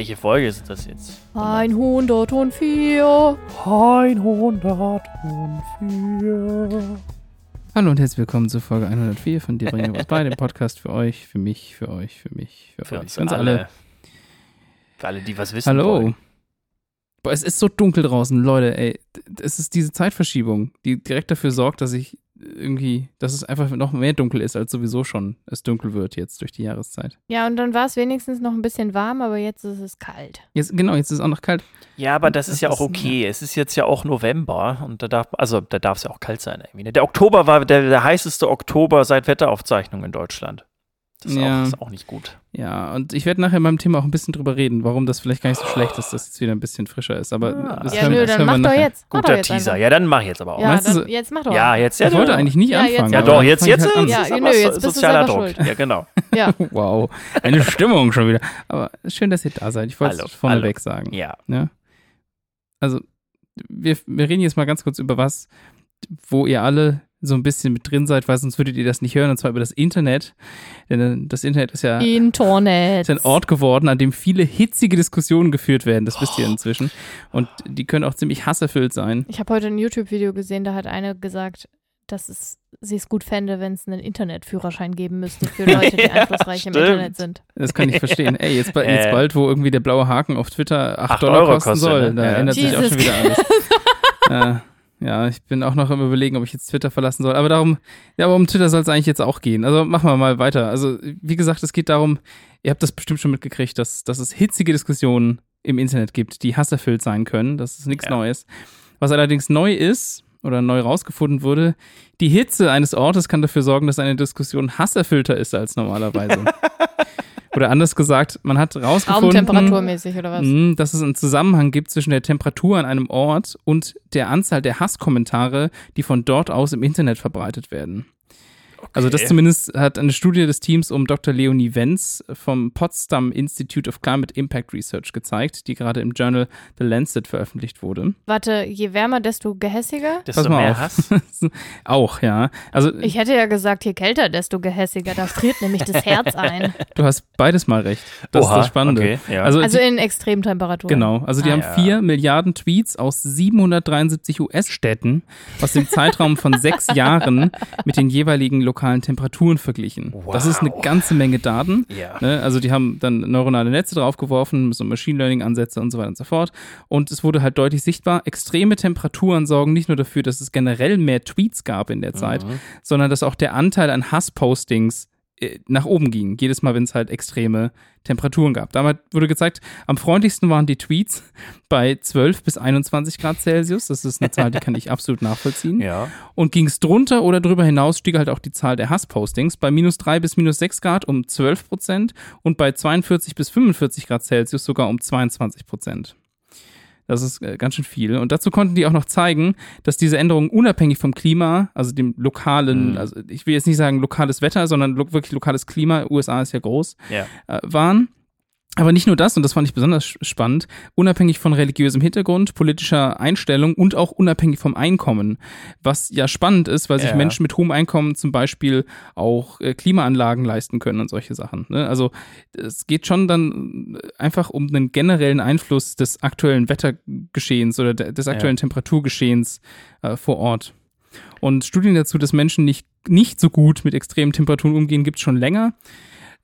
welche Folge ist das jetzt? 104. 104. Hallo und herzlich willkommen zur Folge 104 von dir bringen wir was bei, dem Podcast für euch, für mich, für euch, für mich, für, Für euch, uns für uns alle. alle. Für alle, die was wissen Hallo. wollen. Boah, es ist so dunkel draußen, Leute, ey. Es ist diese Zeitverschiebung, die direkt dafür sorgt, dass ich irgendwie, dass es einfach noch mehr dunkel ist, als sowieso schon es dunkel wird jetzt durch die Jahreszeit. Ja, und dann war es wenigstens noch ein bisschen warm, aber jetzt ist es kalt. Jetzt, genau, jetzt ist es auch noch kalt. Ja, aber das, Das ist ja auch ist- okay. Es ist jetzt ja auch November und da darf, also da darf es ja auch kalt sein irgendwie. ne? Der Oktober war der, der heißeste Oktober seit Wetteraufzeichnungen in Deutschland. Das ist, Ja. auch, ist auch nicht gut. Ja, und ich werde nachher beim Thema auch ein bisschen drüber reden, warum das vielleicht gar nicht so schlecht ist, dass es wieder ein bisschen frischer ist. Aber Ah. das ja, hören- nö, das dann hören wir mach doch jetzt. Mach doch Guter jetzt Teaser. einfach. Ja, dann mach ich jetzt aber auch. Ja, Meinst du dann, jetzt mach doch. Ja, jetzt. Ja, Ich wollte ja. eigentlich nicht Ja, jetzt anfangen. Ja, doch, jetzt, ich jetzt halt an. Ja, nö, so- jetzt sozialer Druck. schuld. Ja, genau. Ja. Wow, eine Stimmung schon wieder. Aber schön, dass ihr da seid. Ich wollte es vorneweg sagen. Ja. Ja. Also, wir, wir reden jetzt mal ganz kurz über was, wo ihr alle so ein bisschen mit drin seid, weil sonst würdet ihr das nicht hören, und zwar über das Internet. Denn äh, das Internet ist ja Internet. ist ein Ort geworden, an dem viele hitzige Diskussionen geführt werden. Das wisst ihr inzwischen. Und die können auch ziemlich hasserfüllt sein. Ich habe heute ein YouTube-Video gesehen, da hat eine gesagt, dass es, sie es gut fände, wenn es einen Internetführerschein geben müsste für Leute, die Ja, einflussreich im stimmt. Internet sind. Das kann ich verstehen. Ey, jetzt, ba- jetzt Äh. bald, wo irgendwie der blaue Haken auf Twitter 8, Acht Dollar Euro kosten kostet, soll, ne? da Ja. ändert sich auch Jesus schon wieder alles. äh, ja, ich bin auch noch im Überlegen, ob ich jetzt Twitter verlassen soll. Aber darum, ja, aber um Twitter soll es eigentlich jetzt auch gehen. Also machen wir mal weiter. Also, wie gesagt, es geht darum, ihr habt das bestimmt schon mitgekriegt, dass, dass es hitzige Diskussionen im Internet gibt, die hasserfüllt sein können. Das ist nichts Ja. Neues. Was allerdings neu ist oder neu rausgefunden wurde, die Hitze eines Ortes kann dafür sorgen, dass eine Diskussion hasserfüllter ist als normalerweise. oder anders gesagt, man hat rausgefunden, Raumtemperaturmäßig oder was? mh, dass es einen Zusammenhang gibt zwischen der Temperatur an einem Ort und der Anzahl der Hasskommentare, die von dort aus im Internet verbreitet werden. Also das Okay. zumindest hat eine Studie des Teams um Dr. Leonie Wenz vom Potsdam Institute of Climate Impact Research gezeigt, die gerade im Journal The Lancet veröffentlicht wurde. Warte, je wärmer, desto gehässiger? Desto Pass mal mehr auf. Hass. Auch, ja. Also Ich hätte ja gesagt, je kälter, desto gehässiger. Da friert nämlich das Herz ein. du hast beides mal recht. Das ist das Spannende. Okay, ja. Also, Also die, in Extremtemperaturen. genau, also die Ah, haben ja. vier Milliarden Tweets aus 773 US-Städten aus dem Zeitraum von sechs Jahren mit den jeweiligen lokalen Temperaturen verglichen. Das ist eine Wow. ganze Menge Daten. ja. Ne? Also die haben dann neuronale Netze draufgeworfen, so Machine Learning-Ansätze und so weiter und so fort. Und es wurde halt deutlich sichtbar, extreme Temperaturen sorgen nicht nur dafür, dass es generell mehr Tweets gab in der Zeit, Mhm. sondern dass auch der Anteil an Hasspostings nach oben ging. Jedes Mal, wenn es halt extreme Temperaturen gab. Damit wurde gezeigt, am freundlichsten waren die Tweets bei 12 bis 21 Grad Celsius. Das ist eine Zahl, die kann ich absolut nachvollziehen. Ja. Und ging es drunter oder drüber hinaus, stieg halt auch die Zahl der Hasspostings bei minus 3 bis minus 6 Grad um 12 Prozent und bei 42 bis 45 Grad Celsius sogar um 22 Prozent. Das ist äh, ganz schön viel. Und dazu konnten die auch noch zeigen, dass diese Änderungen unabhängig vom Klima, also dem lokalen, Mhm. also ich will jetzt nicht sagen lokales Wetter, sondern lo wirklich lokales Klima, USA ist ja groß, Ja. äh, waren. Aber nicht nur das, und das fand ich besonders spannend, unabhängig von religiösem Hintergrund, politischer Einstellung und auch unabhängig vom Einkommen. Was ja spannend ist, weil sich Ja. Menschen mit hohem Einkommen zum Beispiel auch äh, Klimaanlagen leisten können und solche Sachen. Ne? Also es geht schon dann äh, einfach um einen generellen Einfluss des aktuellen Wettergeschehens oder de- des Ja. aktuellen Temperaturgeschehens äh, vor Ort. Und Studien dazu, dass Menschen nicht, nicht so gut mit extremen Temperaturen umgehen, gibt es schon länger.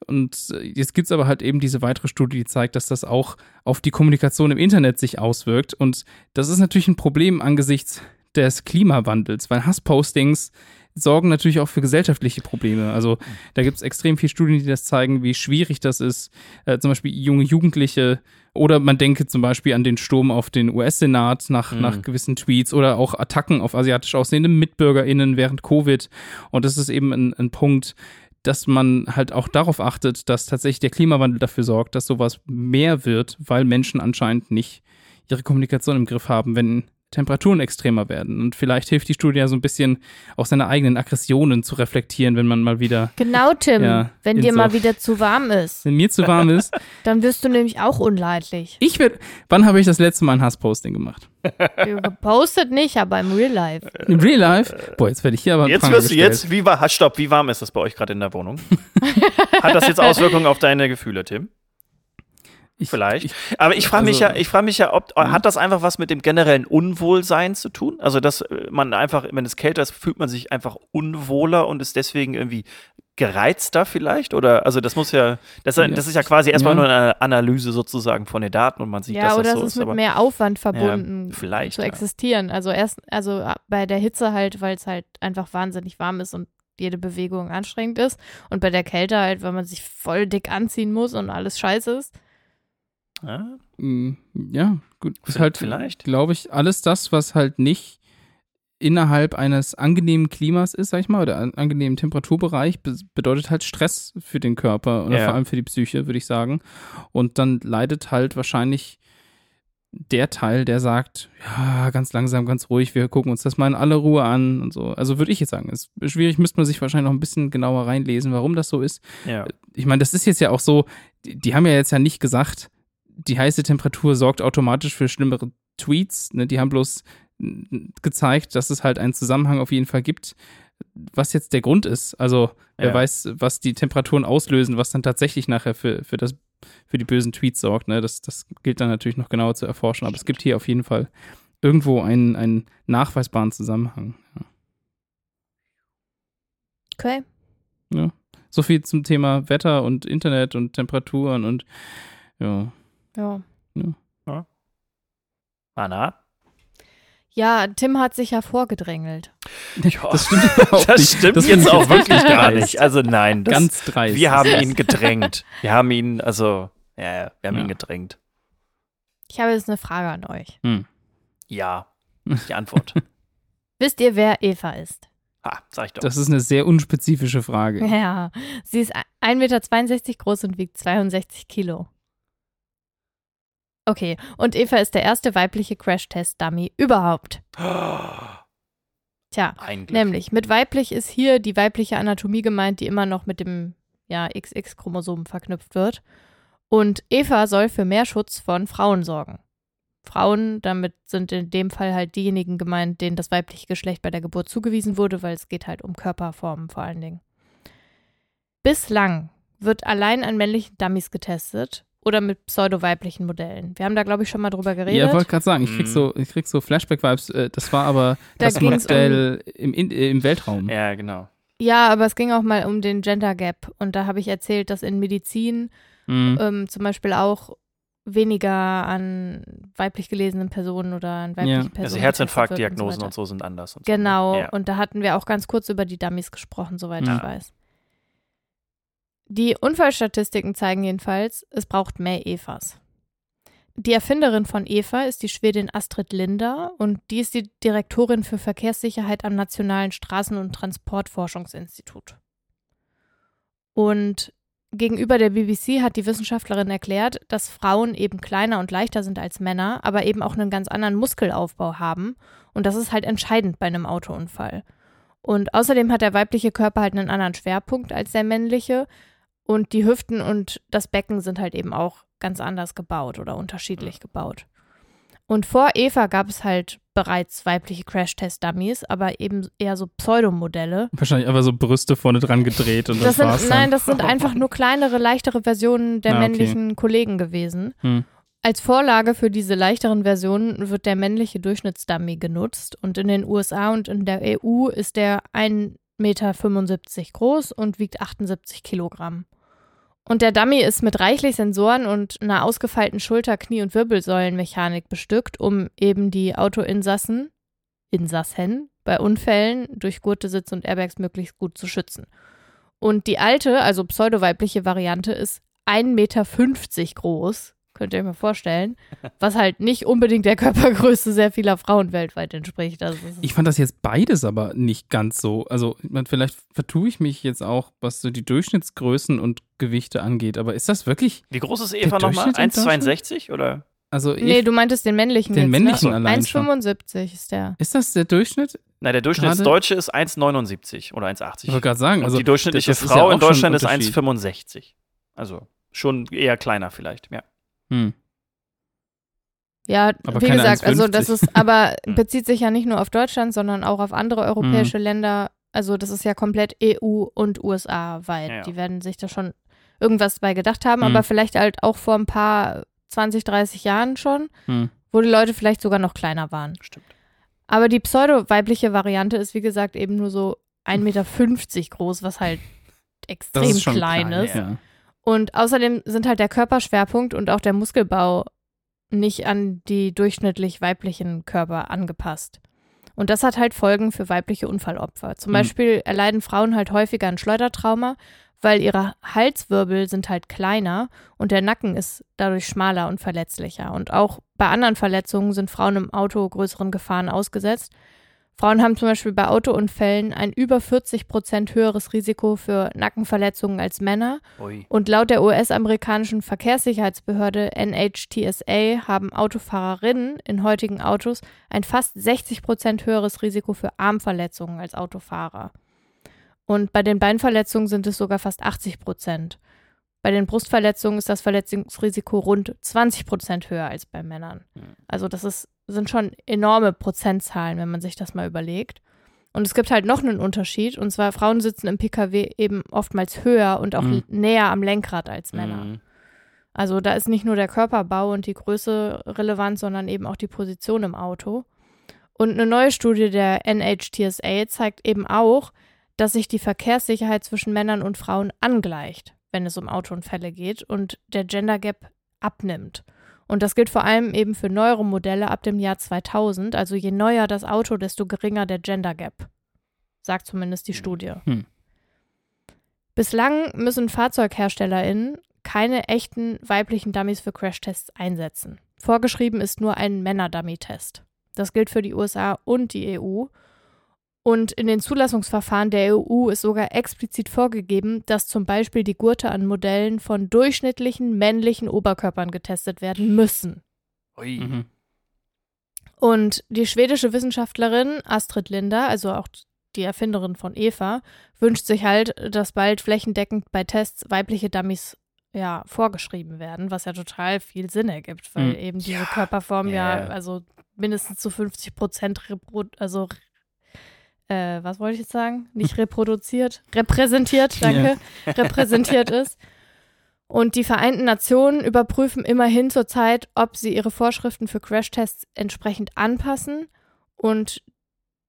Und äh, jetzt gibt es aber halt eben diese weitere Studie, die zeigt, dass das auch auf die Kommunikation im Internet sich auswirkt. Und das ist natürlich ein Problem angesichts des Klimawandels, weil Hasspostings sorgen natürlich auch für gesellschaftliche Probleme. Also da gibt es extrem viele Studien, die das zeigen, wie schwierig das ist, äh, zum Beispiel junge Jugendliche oder man denke zum Beispiel an den Sturm auf den US-Senat nach, Mhm. nach gewissen Tweets oder auch Attacken auf asiatisch aussehende MitbürgerInnen während Covid. Und das ist eben ein, ein Punkt, dass man halt auch darauf achtet, dass tatsächlich der Klimawandel dafür sorgt, dass sowas mehr wird, weil Menschen anscheinend nicht ihre Kommunikation im Griff haben, wenn Temperaturen extremer werden. Und vielleicht hilft die Studie ja so ein bisschen, auch seine eigenen Aggressionen zu reflektieren, wenn man mal wieder, Genau, Tim. Ja, wenn dir so- mal wieder zu warm ist, wenn mir zu warm ist. dann wirst du nämlich auch unleidlich. Ich werde, wann habe ich das letzte Mal ein Hassposting gemacht? Gepostet nicht, aber im Real Life. Im Real Life? Boah, jetzt werde ich hier aber Jetzt wirst du jetzt, wie war, stopp, wie warm ist das bei euch gerade in der Wohnung? Hat das jetzt Auswirkungen auf deine Gefühle, Tim? Ich, Vielleicht. Ich, Aber ich frage mich also- ja, ich frage mich ja, ob Mhm. hat das einfach was mit dem generellen Unwohlsein zu tun? Also dass äh, man einfach, wenn es kälter ist, fühlt man sich einfach unwohler und ist deswegen irgendwie gereizter vielleicht? Oder also das muss ja, das, Ja. das ist ja quasi erstmal Ja. nur eine Analyse sozusagen von den Daten und man sieht, ja, dass oder das so es ist. ist mit aber mehr Aufwand verbunden, vielleicht. zu Ja. existieren. Also erst, also äh, bei der Hitze halt, weil es halt einfach wahnsinnig warm ist und jede Bewegung anstrengend ist. Und bei der Kälte halt, weil man sich voll dick anziehen muss und alles scheiße ist. Ja, Mm, Ja, gut. Ist V- halt, vielleicht. glaube ich, alles das, was halt nicht innerhalb eines angenehmen Klimas ist, sag ich mal, oder angenehmen Temperaturbereich, be bedeutet halt Stress für den Körper oder Ja. vor allem für die Psyche, würde ich sagen. Und dann leidet halt wahrscheinlich der Teil, der sagt, ja, ganz langsam, ganz ruhig, wir gucken uns das mal in aller Ruhe an und so. Also würde ich jetzt sagen, ist schwierig, müsste man sich wahrscheinlich noch ein bisschen genauer reinlesen, warum das so ist ja. ich meine, das ist jetzt ja auch so, die, die haben ja jetzt ja nicht gesagt, die heiße Temperatur sorgt automatisch für schlimmere Tweets. Ne? Die haben bloß gezeigt, dass es halt einen Zusammenhang auf jeden Fall gibt, was jetzt der Grund ist. Also wer Ja. weiß, was die Temperaturen auslösen, was dann tatsächlich nachher für, für, das, für die bösen Tweets sorgt. Ne? Das, das gilt dann natürlich noch genauer zu erforschen. Aber es gibt hier auf jeden Fall irgendwo einen, einen nachweisbaren Zusammenhang. Ja. Okay. So viel zum Thema Wetter und Internet und Temperaturen und ja. Ja. Anna? Ja, Tim hat sich ja vorgedrängelt. Ja. Das stimmt überhaupt Das nicht. stimmt Das finde jetzt ich auch wirklich dreist. gar nicht. Also nein, das, Ganz dreist. wir haben ihn gedrängt. Wir haben ihn, also, ja, ja, wir haben Ja. ihn gedrängt. Ich habe jetzt eine Frage an euch. Hm. Ja, die Antwort. Wisst ihr, wer Eva ist? Ha, sag ich doch. Das ist eine sehr unspezifische Frage. Ja, sie ist 1,62 Meter groß und wiegt 62 Kilo. Okay, und Eva ist der erste weibliche Crash-Test-Dummy überhaupt. Tja, nämlich mit weiblich ist hier die weibliche Anatomie gemeint, die immer noch mit dem ja, XX-Chromosom verknüpft wird. Und Eva soll für mehr Schutz von Frauen sorgen. Frauen, damit sind in dem Fall halt diejenigen gemeint, denen das weibliche Geschlecht bei der Geburt zugewiesen wurde, weil es geht halt um Körperformen vor allen Dingen. Bislang wird allein an männlichen Dummies getestet oder mit pseudo-weiblichen Modellen. Wir haben da, glaube ich, schon mal drüber geredet. Ja, wollte gerade sagen, ich krieg Mhm. so, ich krieg so Flashback-Vibes. Äh, Das war aber Da das Modell im, in, äh, im Weltraum. Ja, genau. Ja, aber es ging auch mal um den Gender Gap. Und da habe ich erzählt, dass in Medizin Mhm. ähm, zum Beispiel auch weniger an weiblich gelesenen Personen oder an weiblichen Ja. Personen. Also Herzinfarktdiagnosen und so. so sind anders. Und weiter. Genau, So. ne? Ja. und da hatten wir auch ganz kurz über die Dummies gesprochen, soweit Ja. ich weiß. Die Unfallstatistiken zeigen jedenfalls, es braucht mehr Evas. Die Erfinderin von Eva ist die Schwedin Astrid Linder und die ist die Direktorin für Verkehrssicherheit am Nationalen Straßen- und Transportforschungsinstitut. Und gegenüber der BBC hat die Wissenschaftlerin erklärt, dass Frauen eben kleiner und leichter sind als Männer, aber eben auch einen ganz anderen Muskelaufbau haben. Und das ist halt entscheidend bei einem Autounfall. Und außerdem hat der weibliche Körper halt einen anderen Schwerpunkt als der männliche. Und die Hüften und das Becken sind halt eben auch ganz anders gebaut oder unterschiedlich gebaut. Und vor Eva gab es halt bereits weibliche Crash-Test-Dummies, aber eben eher so Pseudomodelle. Wahrscheinlich einfach so Brüste vorne dran gedreht und Das das, war's sind, dann. nein, das sind einfach nur kleinere, leichtere Versionen der Ah, okay. männlichen Kollegen gewesen. Hm. Als Vorlage für diese leichteren Versionen wird der männliche Durchschnittsdummy genutzt und in den USA und in der EU ist der 1,75 Meter groß und wiegt 78 Kilogramm. Und der Dummy ist mit reichlich Sensoren und einer ausgefeilten Schulter-, Knie- und Wirbelsäulenmechanik bestückt, um eben die Autoinsassen, Insassen, bei Unfällen durch Gurtesitz und Airbags möglichst gut zu schützen. Und die alte, also pseudoweibliche Variante ist 1,50 Meter groß, könnt ihr euch mal vorstellen, was halt nicht unbedingt der Körpergröße sehr vieler Frauen weltweit entspricht. Also Ich fand das jetzt beides aber nicht ganz so. Also, vielleicht vertue ich mich jetzt auch, was so die Durchschnittsgrößen und Gewichte angeht. Aber ist das wirklich, Wie groß ist Eva nochmal? Durchschnitt in 1,62 oder? also ich, nee, du meintest den männlichen den jetzt, männlichen ne? allein schon. 1,75 ist der. Ist das der Durchschnitt? Nein, der Durchschnittsdeutsche ist 1,79 oder 1,80. Ich wollte gerade sagen, Und also die durchschnittliche ja Frau auch in Deutschland ist Unterschied. 1,65. Also schon eher kleiner vielleicht, ja. Hm. Ja, Aber wie gesagt, also das 1,50. ist, aber Hm. bezieht sich ja nicht nur auf Deutschland, sondern auch auf andere europäische Länder. Also das ist ja komplett EU und USA weit. Ja, ja. Die werden sich da schon irgendwas bei gedacht haben, Hm. aber vielleicht halt auch vor ein paar 20, 30 Jahren schon, Hm. wo die Leute vielleicht sogar noch kleiner waren. Stimmt. Aber die pseudo-weibliche Variante ist, wie gesagt, eben nur so 1,50 Meter groß, was halt extrem ist klein, klein, ist. ja. Und außerdem sind halt der Körperschwerpunkt und auch der Muskelbau nicht an die durchschnittlich weiblichen Körper angepasst. Und das hat halt Folgen für weibliche Unfallopfer. Zum Mhm. Beispiel erleiden Frauen halt häufiger ein Schleudertrauma, weil ihre Halswirbel sind halt kleiner und der Nacken ist dadurch schmaler und verletzlicher. Und auch bei anderen Verletzungen sind Frauen im Auto größeren Gefahren ausgesetzt. Frauen haben zum Beispiel bei Autounfällen ein über 40 Prozent höheres Risiko für Nackenverletzungen als Männer. Ui. Und laut der US-amerikanischen Verkehrssicherheitsbehörde NHTSA haben Autofahrerinnen in heutigen Autos ein fast 60 Prozent höheres Risiko für Armverletzungen als Autofahrer. Und bei den Beinverletzungen sind es sogar fast 80 Prozent. Bei den Brustverletzungen ist das Verletzungsrisiko rund 20 Prozent höher als bei Männern. Also das ist, sind schon enorme Prozentzahlen, wenn man sich das mal überlegt. Und es gibt halt noch einen Unterschied, und zwar Frauen sitzen im Pkw eben oftmals höher und auch Mhm. näher am Lenkrad als Männer. Mhm. Also da ist nicht nur der Körperbau und die Größe relevant, sondern eben auch die Position im Auto. Und eine neue Studie der NHTSA zeigt eben auch, dass sich die Verkehrssicherheit zwischen Männern und Frauen angleicht, wenn es um Autounfälle geht und der Gender Gap abnimmt. Und das gilt vor allem eben für neuere Modelle ab dem Jahr 2000. Also je neuer das Auto, desto geringer der Gender Gap. Sagt zumindest die Studie. Hm. Bislang müssen FahrzeugherstellerInnen keine echten weiblichen Dummies für Crashtests einsetzen. Vorgeschrieben ist nur ein Männer-Dummy-Test. Das gilt für die USA und die EU. Und in den Zulassungsverfahren der EU ist sogar explizit vorgegeben, dass zum Beispiel die Gurte an Modellen von durchschnittlichen männlichen Oberkörpern getestet werden müssen. Ui. Mhm. Und die schwedische Wissenschaftlerin Astrid Linder, also auch die Erfinderin von Eva, wünscht sich halt, dass bald flächendeckend bei Tests weibliche Dummies ja vorgeschrieben werden, was ja total viel Sinn ergibt, weil Mhm. eben diese Ja. Körperform ja, Ja. also mindestens zu 50 Prozent repro also äh, was wollte ich jetzt sagen? Nicht reproduziert, repräsentiert, danke, repräsentiert ist. Und die Vereinten Nationen überprüfen immerhin zurzeit, ob sie ihre Vorschriften für Crashtests entsprechend anpassen und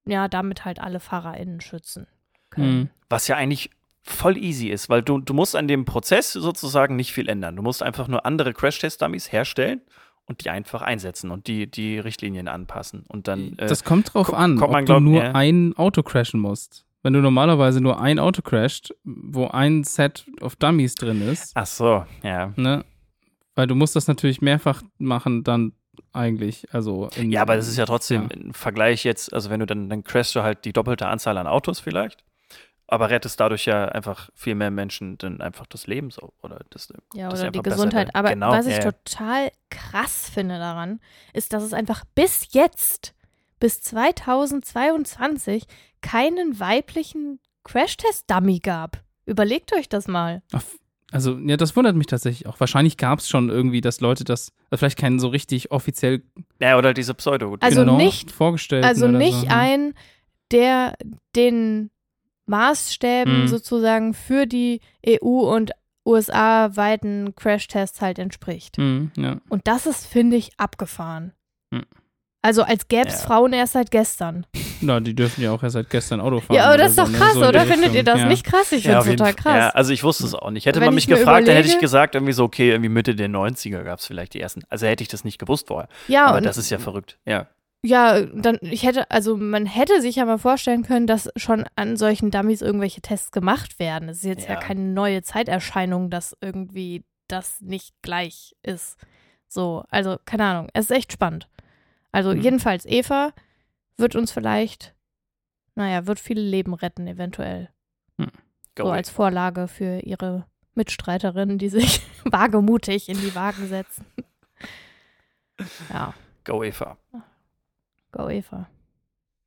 ja, damit halt alle FahrerInnen schützen können. Mhm. Was ja eigentlich voll easy ist, weil du, du musst an dem Prozess sozusagen nicht viel ändern. Du musst einfach nur andere Crash-Test-Dummies herstellen und die einfach einsetzen und die, die Richtlinien anpassen. Und dann. Äh, das kommt drauf an, kommt ob man du glaub- nur ja. ein Auto crashen musst. Wenn du normalerweise nur ein Auto crasht, wo ein Set of Dummies drin ist, ach so, ja. ne? Weil du musst das natürlich mehrfach machen, dann eigentlich. Also in, Ja, aber das ist ja trotzdem Ja. im Vergleich jetzt, also wenn du dann, dann crashst du halt die doppelte Anzahl an Autos vielleicht, aber rettest dadurch ja einfach viel mehr Menschen dann einfach das Leben so oder das Ja, das oder die Gesundheit. Aber Genau, was ich ja, total krass finde daran, ist, dass es einfach bis jetzt, bis 2022, keinen weiblichen Crashtest-Dummy gab. Überlegt euch das mal. Ach, Also, ja, das wundert mich tatsächlich auch. Wahrscheinlich gab es schon irgendwie, dass Leute das, also vielleicht keinen so richtig offiziell Ja, oder diese Pseudo. Also genau nicht- vorgestellt Also nicht so. ein, der den Maßstäben Mhm. sozusagen für die EU- und USA-weiten Crashtests halt entspricht. Mhm, ja. Und das ist, finde ich, abgefahren. Hm. Also als gäbe es Ja. Frauen erst seit gestern. Na, die dürfen ja auch erst seit gestern Auto fahren. Ja, aber das ist so, doch ne? krass, So in die oder? Findet ihr das ja. nicht krass? Ich finde es total krass. Ja, also ich wusste es auch nicht. Hätte Wenn man ich mich gefragt, dann hätte ich überlege- gesagt, irgendwie so, okay, irgendwie Mitte der 90er gab es vielleicht die ersten. Also hätte ich das nicht gewusst vorher. Ja, Aber und das ist ja verrückt. Ja. Ja, dann, ich hätte, also man hätte sich ja mal vorstellen können, dass schon an solchen Dummies irgendwelche Tests gemacht werden. Es ist jetzt ja. Ja. keine neue Zeiterscheinung, dass irgendwie das nicht gleich ist. So, also keine Ahnung, es ist echt spannend. Also Mhm. jedenfalls, Eva wird uns vielleicht, naja, wird viele Leben retten, eventuell. Go so away. als Vorlage für ihre Mitstreiterinnen, die sich wagemutig in die Wagen setzen. Ja, Go Eva. Go Eva.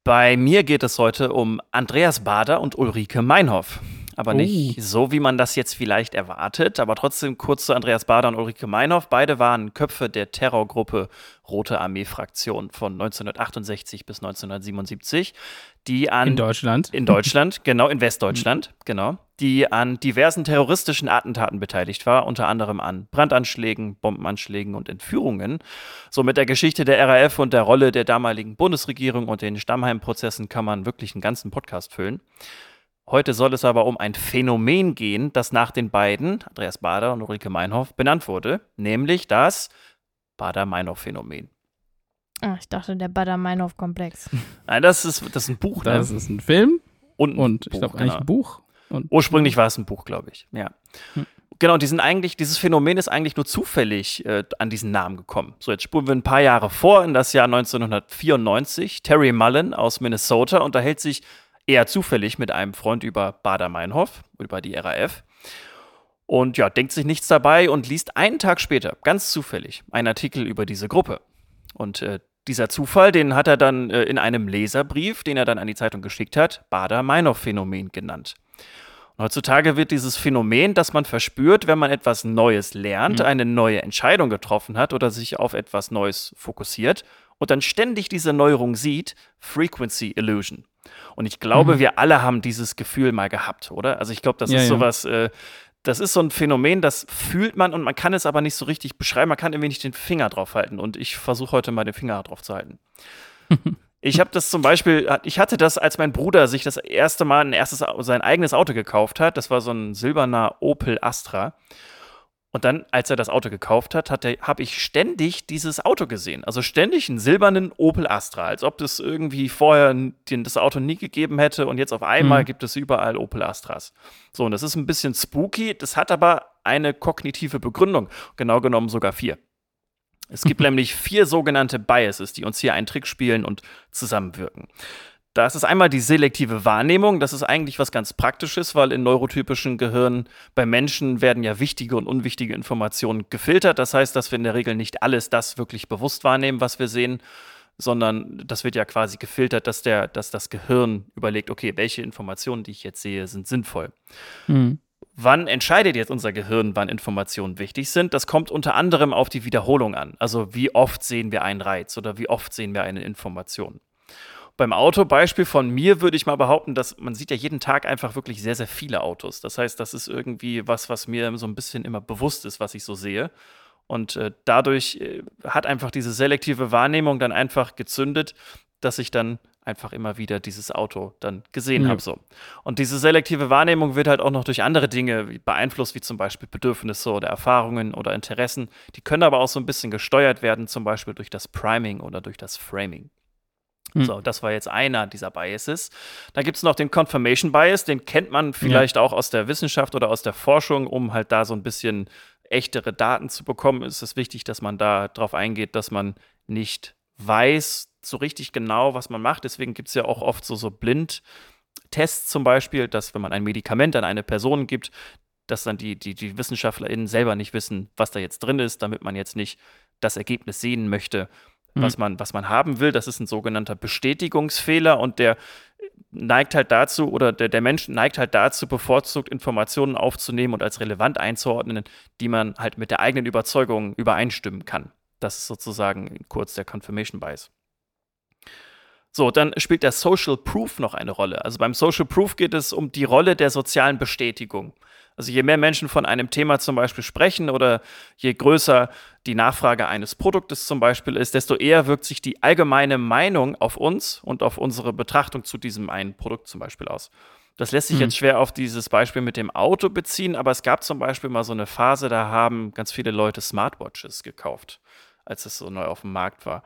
Bei mir geht es heute um Andreas Bader und Ulrike Meinhoff. Aber Oh. nicht so, wie man das jetzt vielleicht erwartet. Aber trotzdem kurz zu Andreas Bader und Ulrike Meinhoff. Beide waren Köpfe der Terrorgruppe Rote Armee-Fraktion von 1968 bis 1977, die an In Deutschland. in Deutschland, genau, in Westdeutschland, genau, die an diversen terroristischen Attentaten beteiligt war, unter anderem an Brandanschlägen, Bombenanschlägen und Entführungen. So mit der Geschichte der RAF und der Rolle der damaligen Bundesregierung und den Stammheim-Prozessen kann man wirklich einen ganzen Podcast füllen. Heute soll es aber um ein Phänomen gehen, das nach den beiden, Andreas Bader und Ulrike Meinhoff, benannt wurde, nämlich das Bader-Meinhoff-Phänomen. Ah, ich dachte, der Bader-Meinhof-Komplex. Nein, das ist, das ist ein Buch, ne? Das ist ein Film und, ein und ich Buch, glaube eigentlich genau. ein Buch. Und Ursprünglich war es ein Buch, glaube ich. Ja. Hm. Genau, die sind eigentlich, dieses Phänomen ist eigentlich nur zufällig äh, an diesen Namen gekommen. So, jetzt spulen wir ein paar Jahre vor in das Jahr 1994. Terry Mullen aus Minnesota unterhält sich eher zufällig mit einem Freund über Bader-Meinhof, über die RAF. Und ja, denkt sich nichts dabei und liest einen Tag später, ganz zufällig, einen Artikel über diese Gruppe. Und äh, dieser Zufall, den hat er dann äh, in einem Leserbrief, den er dann an die Zeitung geschickt hat, Bader-Meinhof-Phänomen genannt. Und heutzutage wird dieses Phänomen, das man verspürt, wenn man etwas Neues lernt, Mhm. eine neue Entscheidung getroffen hat oder sich auf etwas Neues fokussiert und dann ständig diese Neuerung sieht, Frequency Illusion. Und ich glaube, Mhm. wir alle haben dieses Gefühl mal gehabt, oder? Also ich glaube, das Ja, ist ja. sowas, äh, das ist so ein Phänomen, das fühlt man und man kann es aber nicht so richtig beschreiben. Man kann irgendwie nicht den Finger drauf halten. Und ich versuche heute mal den Finger drauf zu halten. Ich habe das zum Beispiel, ich hatte das, als mein Bruder sich das erste Mal ein erstes, sein eigenes Auto gekauft hat. Das war so ein silberner Opel Astra. Und dann, als er das Auto gekauft hat, hat habe ich ständig dieses Auto gesehen. Also ständig einen silbernen Opel Astra, als ob das irgendwie vorher den, das Auto nie gegeben hätte und jetzt auf einmal Mhm. gibt es überall Opel Astras. So, und das ist ein bisschen spooky, das hat aber eine kognitive Begründung, genau genommen sogar vier. Es gibt nämlich vier sogenannte Biases, die uns hier einen Trick spielen und zusammenwirken. Das ist einmal die selektive Wahrnehmung. Das ist eigentlich was ganz Praktisches, weil in neurotypischen Gehirnen bei Menschen werden ja wichtige und unwichtige Informationen gefiltert. Das heißt, dass wir in der Regel nicht alles das wirklich bewusst wahrnehmen, was wir sehen, sondern das wird ja quasi gefiltert, dass, der, dass das Gehirn überlegt, okay, welche Informationen, die ich jetzt sehe, sind sinnvoll. Mhm. Wann entscheidet jetzt unser Gehirn, wann Informationen wichtig sind? Das kommt unter anderem auf die Wiederholung an. Also wie oft sehen wir einen Reiz oder wie oft sehen wir eine Information. Beim Autobeispiel von mir würde ich mal behaupten, dass man sieht ja jeden Tag einfach wirklich sehr, sehr viele Autos. Das heißt, das ist irgendwie was, was mir so ein bisschen immer bewusst ist, was ich so sehe. Und äh, dadurch äh, hat einfach diese selektive Wahrnehmung dann einfach gezündet, dass ich dann einfach immer wieder dieses Auto dann gesehen Ja. habe. So. Und diese selektive Wahrnehmung wird halt auch noch durch andere Dinge beeinflusst, wie zum Beispiel Bedürfnisse oder Erfahrungen oder Interessen. Die können aber auch so ein bisschen gesteuert werden, zum Beispiel durch das Priming oder durch das Framing. Hm. So, das war jetzt einer dieser Biases. Da gibt es noch den Confirmation Bias, den kennt man vielleicht auch aus der Wissenschaft oder aus der Forschung, um halt da so ein bisschen echtere Daten zu bekommen, ist es wichtig, dass man da drauf eingeht, dass man nicht weiß so richtig genau, was man macht. Deswegen gibt es ja auch oft so, so Blindtests zum Beispiel, dass wenn man ein Medikament an eine Person gibt, dass dann die, die, die WissenschaftlerInnen selber nicht wissen, was da jetzt drin ist, damit man jetzt nicht das Ergebnis sehen möchte, was, man, was man haben will. Das ist ein sogenannter Bestätigungsfehler und der neigt halt dazu, oder der, der Mensch neigt halt dazu, bevorzugt Informationen aufzunehmen und als relevant einzuordnen, die man halt mit der eigenen Überzeugung übereinstimmen kann. Das ist sozusagen kurz der Confirmation Bias. So, dann spielt der Social Proof noch eine Rolle. Also beim Social Proof geht es um die Rolle der sozialen Bestätigung. Also je mehr Menschen von einem Thema zum Beispiel sprechen oder je größer die Nachfrage eines Produktes zum Beispiel ist, desto eher wirkt sich die allgemeine Meinung auf uns und auf unsere Betrachtung zu diesem einen Produkt zum Beispiel aus. Das lässt sich Mhm. jetzt schwer auf dieses Beispiel mit dem Auto beziehen, aber es gab zum Beispiel mal so eine Phase, da haben ganz viele Leute Smartwatches gekauft, als es so neu auf dem Markt war.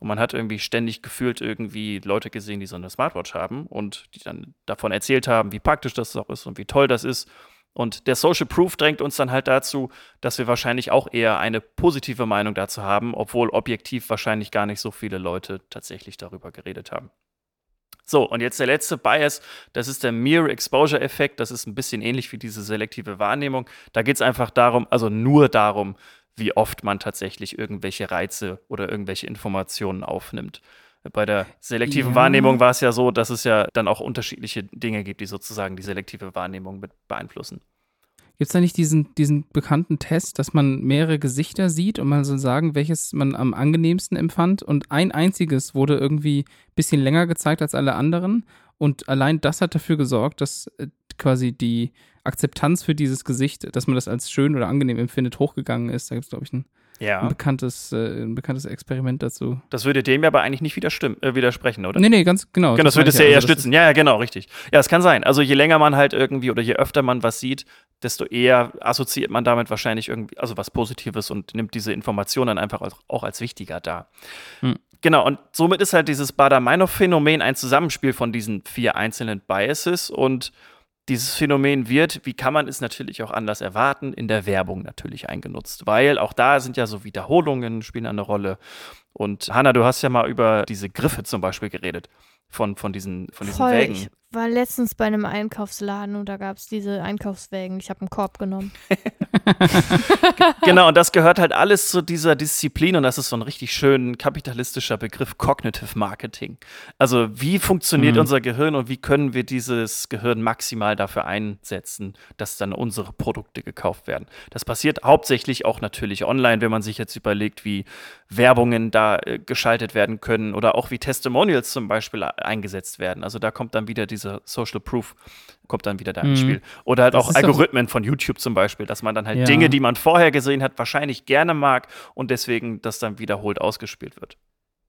Und man hat irgendwie ständig gefühlt irgendwie Leute gesehen, die so eine Smartwatch haben und die dann davon erzählt haben, wie praktisch das auch ist und wie toll das ist. Und der Social Proof drängt uns dann halt dazu, dass wir wahrscheinlich auch eher eine positive Meinung dazu haben, obwohl objektiv wahrscheinlich gar nicht so viele Leute tatsächlich darüber geredet haben. So, und jetzt der letzte Bias, das ist der Mere Exposure Effekt. Das ist ein bisschen ähnlich wie diese selektive Wahrnehmung. Da geht es einfach darum, also nur darum, wie oft man tatsächlich irgendwelche Reize oder irgendwelche Informationen aufnimmt. Bei der selektiven Ja. Wahrnehmung war es ja so, dass es ja dann auch unterschiedliche Dinge gibt, die sozusagen die selektive Wahrnehmung mit beeinflussen. Gibt es da nicht diesen, diesen bekannten Test, dass man mehrere Gesichter sieht und man soll sagen, welches man am angenehmsten empfand? Und ein einziges wurde irgendwie ein bisschen länger gezeigt als alle anderen. Und allein das hat dafür gesorgt, dass äh, quasi die Akzeptanz für dieses Gesicht, dass man das als schön oder angenehm empfindet, hochgegangen ist. Da gibt es, glaube ich, ein, ein, Ja. bekanntes, äh, ein bekanntes Experiment dazu. Das würde dem ja aber eigentlich nicht äh, widersprechen, oder? Nee, nee, ganz genau. Genau, das würde es ja eher Also stützen. Ja, ja, genau, richtig. Ja, es kann sein. Also je länger man halt irgendwie oder je öfter man was sieht, desto eher assoziiert man damit wahrscheinlich irgendwie, also was Positives und nimmt diese Informationen einfach als, auch als wichtiger dar. Hm. Genau, und somit ist halt dieses Bader-Meinhof-Phänomen ein Zusammenspiel von diesen vier einzelnen Biases und dieses Phänomen wird, wie kann man es natürlich auch anders erwarten, in der Werbung natürlich eingenutzt, weil auch da sind ja so Wiederholungen, spielen eine Rolle. Und Hanna, du hast ja mal über diese Griffe zum Beispiel geredet, von, von diesen, von diesen Voll. Wägen. Ich war letztens bei einem Einkaufsladen und da gab es diese Einkaufswägen. Ich habe einen Korb genommen. Genau, und das gehört halt alles zu dieser Disziplin und das ist so ein richtig schön kapitalistischer Begriff, Cognitive Marketing. Also wie funktioniert Mhm. unser Gehirn und wie können wir dieses Gehirn maximal dafür einsetzen, dass dann unsere Produkte gekauft werden. Das passiert hauptsächlich auch natürlich online, wenn man sich jetzt überlegt, wie Werbungen da äh, geschaltet werden können oder auch wie Testimonials zum Beispiel e- eingesetzt werden. Also da kommt dann wieder dieser Social Proof, kommt dann wieder da ins Mhm. Spiel. Oder halt Das auch Algorithmen von YouTube zum Beispiel, dass man dann halt Ja. Dinge, die man vorher gesehen hat, wahrscheinlich gerne mag und deswegen das dann wiederholt ausgespielt wird.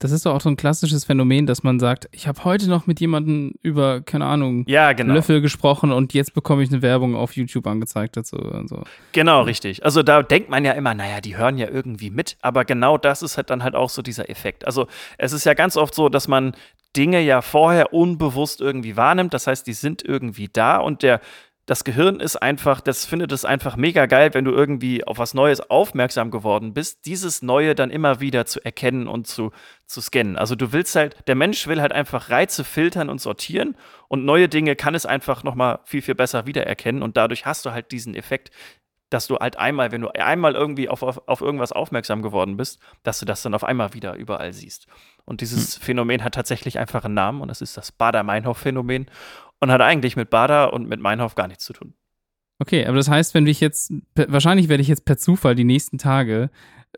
Das ist doch auch so ein klassisches Phänomen, dass man sagt, ich habe heute noch mit jemandem über, keine Ahnung, Ja, genau. Löffel gesprochen und jetzt bekomme ich eine Werbung auf YouTube angezeigt dazu und so. Genau, richtig. Also da denkt man ja immer, naja, die hören ja irgendwie mit, aber genau das ist halt dann halt auch so dieser Effekt. Also es ist ja ganz oft so, dass man Dinge ja vorher unbewusst irgendwie wahrnimmt. Das heißt, die sind irgendwie da und der das Gehirn ist einfach, das findet es einfach mega geil, wenn du irgendwie auf was Neues aufmerksam geworden bist, dieses Neue dann immer wieder zu erkennen und zu, zu scannen. Also du willst halt, der Mensch will halt einfach Reize filtern und sortieren und neue Dinge kann es einfach nochmal viel, viel besser wiedererkennen und dadurch hast du halt diesen Effekt, dass du halt einmal, wenn du einmal irgendwie auf, auf, auf irgendwas aufmerksam geworden bist, dass du das dann auf einmal wieder überall siehst. Und dieses Phänomen hat tatsächlich einfach einen Namen und das ist das Bader-Meinhof-Phänomen und hat eigentlich mit Bader und mit Meinhof gar nichts zu tun. Okay, aber das heißt, wenn ich jetzt, wahrscheinlich werde ich jetzt per Zufall die nächsten Tage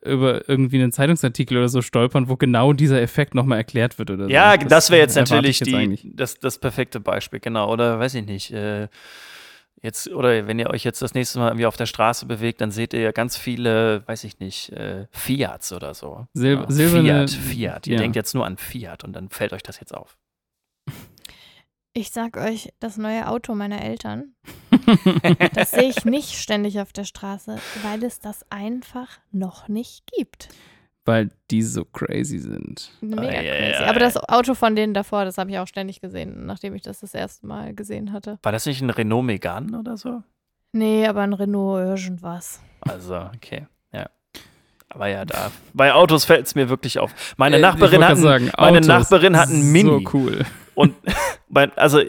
über irgendwie einen Zeitungsartikel oder so stolpern, wo genau dieser Effekt nochmal erklärt wird oder so. Ja, das, wäre jetzt natürlich ich jetzt die, das, das perfekte Beispiel, genau. Oder weiß ich nicht. Äh, jetzt, oder wenn ihr euch jetzt das nächste Mal irgendwie auf der Straße bewegt, dann seht ihr ja ganz viele, weiß ich nicht, äh, Fiats oder so. Sil ja, silberne- Fiat, Fiat. Ihr ja. denkt jetzt nur an Fiat und dann fällt euch das jetzt auf. Ich sag euch, das neue Auto meiner Eltern, das sehe ich nicht ständig auf der Straße, weil es das einfach noch nicht gibt. Weil die so crazy sind. Mega Ei, ei, crazy. Aber das Auto von denen davor, das habe ich auch ständig gesehen, nachdem ich das das erste Mal gesehen hatte. War das nicht ein Renault Megane oder so? Nee, aber ein Renault irgendwas. Also, okay, ja. Aber ja, da. Bei Autos fällt es mir wirklich auf. Meine Äh, Nachbarin, ich hat, ein- sagen, meine Nachbarin hat einen Mini. So cool. Und also,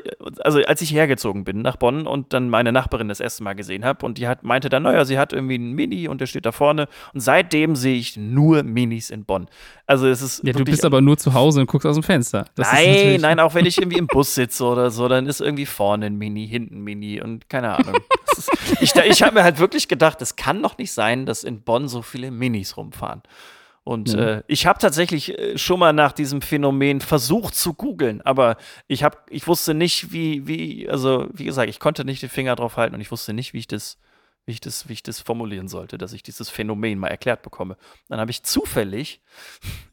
also als ich hergezogen bin nach Bonn und dann meine Nachbarin das erste Mal gesehen habe und die hat, meinte dann, naja, sie hat irgendwie einen Mini und der steht da vorne. Und seitdem sehe ich nur Minis in Bonn. Also es ist Ja, du bist aber nur zu Hause und guckst aus dem Fenster. Das nein, nein, auch wenn ich irgendwie im Bus sitze oder so, dann ist irgendwie vorne ein Mini, hinten ein Mini und keine Ahnung. Ist, ich ich habe mir halt wirklich gedacht, es kann doch nicht sein, dass in Bonn so viele Minis rumfahren. Und Ja. äh, ich habe tatsächlich äh, schon mal nach diesem Phänomen versucht zu googeln, aber ich habe, ich wusste nicht, wie, wie, also wie gesagt, ich konnte nicht den Finger drauf halten und ich wusste nicht, wie ich das, wie ich das, wie ich das formulieren sollte, dass ich dieses Phänomen mal erklärt bekomme. Dann habe ich zufällig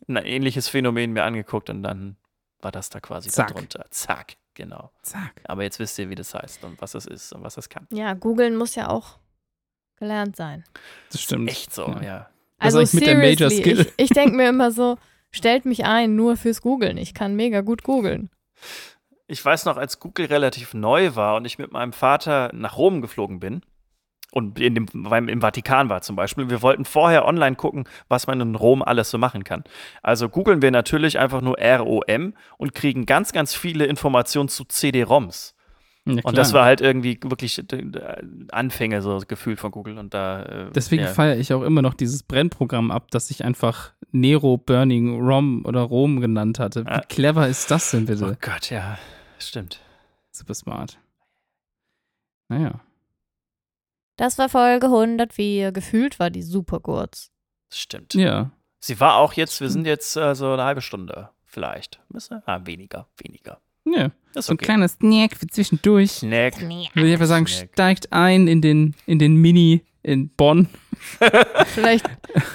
ein ähnliches Phänomen mir angeguckt und dann war das da quasi Zack. darunter. Zack, genau. Zack. Aber jetzt wisst ihr, wie das heißt und was das ist und was das kann. Ja, googeln muss ja auch gelernt sein. Das stimmt. Echt so, Ja. ja. Das ist Also eigentlich mit der Major seriously, Skill. ich, ich denke mir immer so, stellt mich ein, nur fürs Googeln. Ich kann mega gut googeln. Ich weiß noch, als Google relativ neu war und ich mit meinem Vater nach Rom geflogen bin und in dem, beim, im Vatikan war zum Beispiel, wir wollten vorher online gucken, was man in Rom alles so machen kann. Also googeln wir natürlich einfach nur ROM und kriegen ganz, ganz viele Informationen zu CD-ROMs. Ja, Und das war halt irgendwie wirklich Anfänge so gefühlt von Google und da. Äh, Deswegen ja. feiere ich auch immer noch dieses Brennprogramm ab, das ich einfach Nero Burning ROM oder ROM genannt hatte. Wie Ah. clever ist das denn bitte? Oh Gott, ja, stimmt. Super smart. Naja. Das war Folge 104. Gefühlt war die super kurz. Stimmt. Ja. Sie war auch jetzt, wir sind jetzt äh, so eine halbe Stunde vielleicht. Müssen? Ah, weniger, weniger. Ja. Das ist So ein okay. kleiner Snack für zwischendurch. Snack. Würde ich einfach sagen, Snack. steigt ein in den, in den Mini in Bonn. Vielleicht,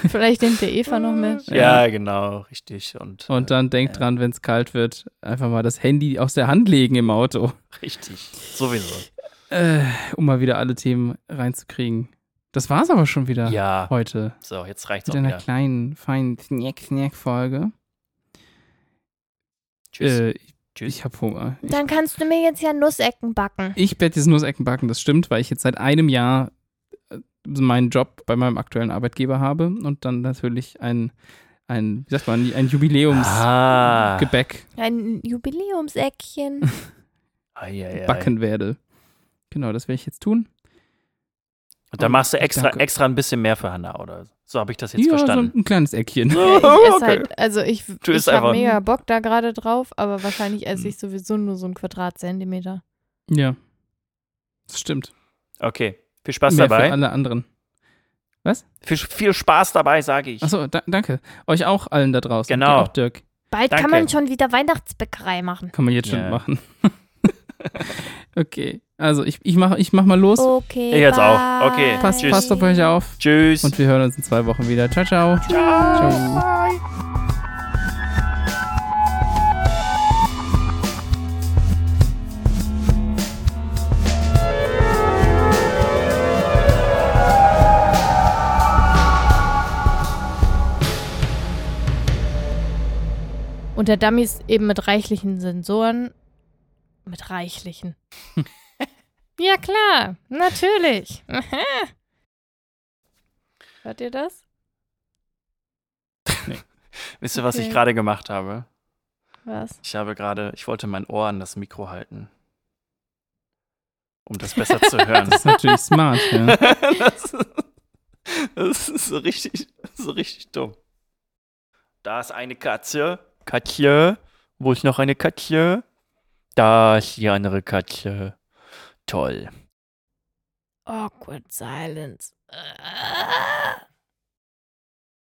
vielleicht nimmt der Eva noch mit. Ja, genau, richtig. Und, Und dann denkt Ja. dran, wenn es kalt wird, einfach mal das Handy aus der Hand legen im Auto, äh, richtig. Sowieso. äh, um mal wieder alle Themen reinzukriegen. Das war's aber schon wieder Ja. heute. So, jetzt reicht's Mit auch einer wieder. kleinen, feinen Snack-Snack-Folge. Tschüss. Tschüss. ich hab Hunger. Ich, Dann kannst du mir jetzt ja Nussecken backen. ich werde diese Nussecken backen, das stimmt, weil ich jetzt seit einem Jahr äh, meinen Job bei meinem aktuellen Arbeitgeber habe und dann natürlich ein, ein wie sagt man, ein Jubiläumsgebäck ah. Ein Jubiläumsäckchen. Ei. backen werde. Genau, das werde ich jetzt tun. Und dann machst du extra, danke. extra ein bisschen mehr für Hannah, oder? So habe ich das jetzt ja, verstanden. so ein kleines Eckchen. Ja, ich Oh, esse okay. halt, also ich, Du ich habe einfach- mega Bock da gerade drauf, aber wahrscheinlich esse ich sowieso nur so einen Quadratzentimeter. Ja. Das stimmt. Okay. Viel Spaß Mehr für dabei. alle anderen. Viel, viel Spaß dabei, sage ich. Achso, da, danke. Euch auch allen da draußen. Genau. Dir auch, Dirk. Bald Danke. kann man schon wieder Weihnachtsbäckerei machen. Kann man jetzt schon Ja. machen. Okay. Also ich, ich mach, ich mach mal los. Okay. Ich jetzt auch. bye. Okay, passt, tschüss. passt auf euch auf. Tschüss. Und wir hören uns in zwei Wochen wieder. Ciao, ciao. Ciao. Und der Dummy ist eben mit reichlichen Sensoren. Mit reichlichen. ja, klar. Natürlich. Hört ihr das? Wisst ihr, was ich gerade gemacht habe? Was? Ich habe gerade, ich wollte mein Ohr an das Mikro halten. Um das besser zu hören. Das ist natürlich smart, ja. das, das ist so richtig, so richtig dumm. Da ist eine Katze. Katze. Wo ist noch eine Katze? Da ist die andere Katze. Toll. Awkward silence.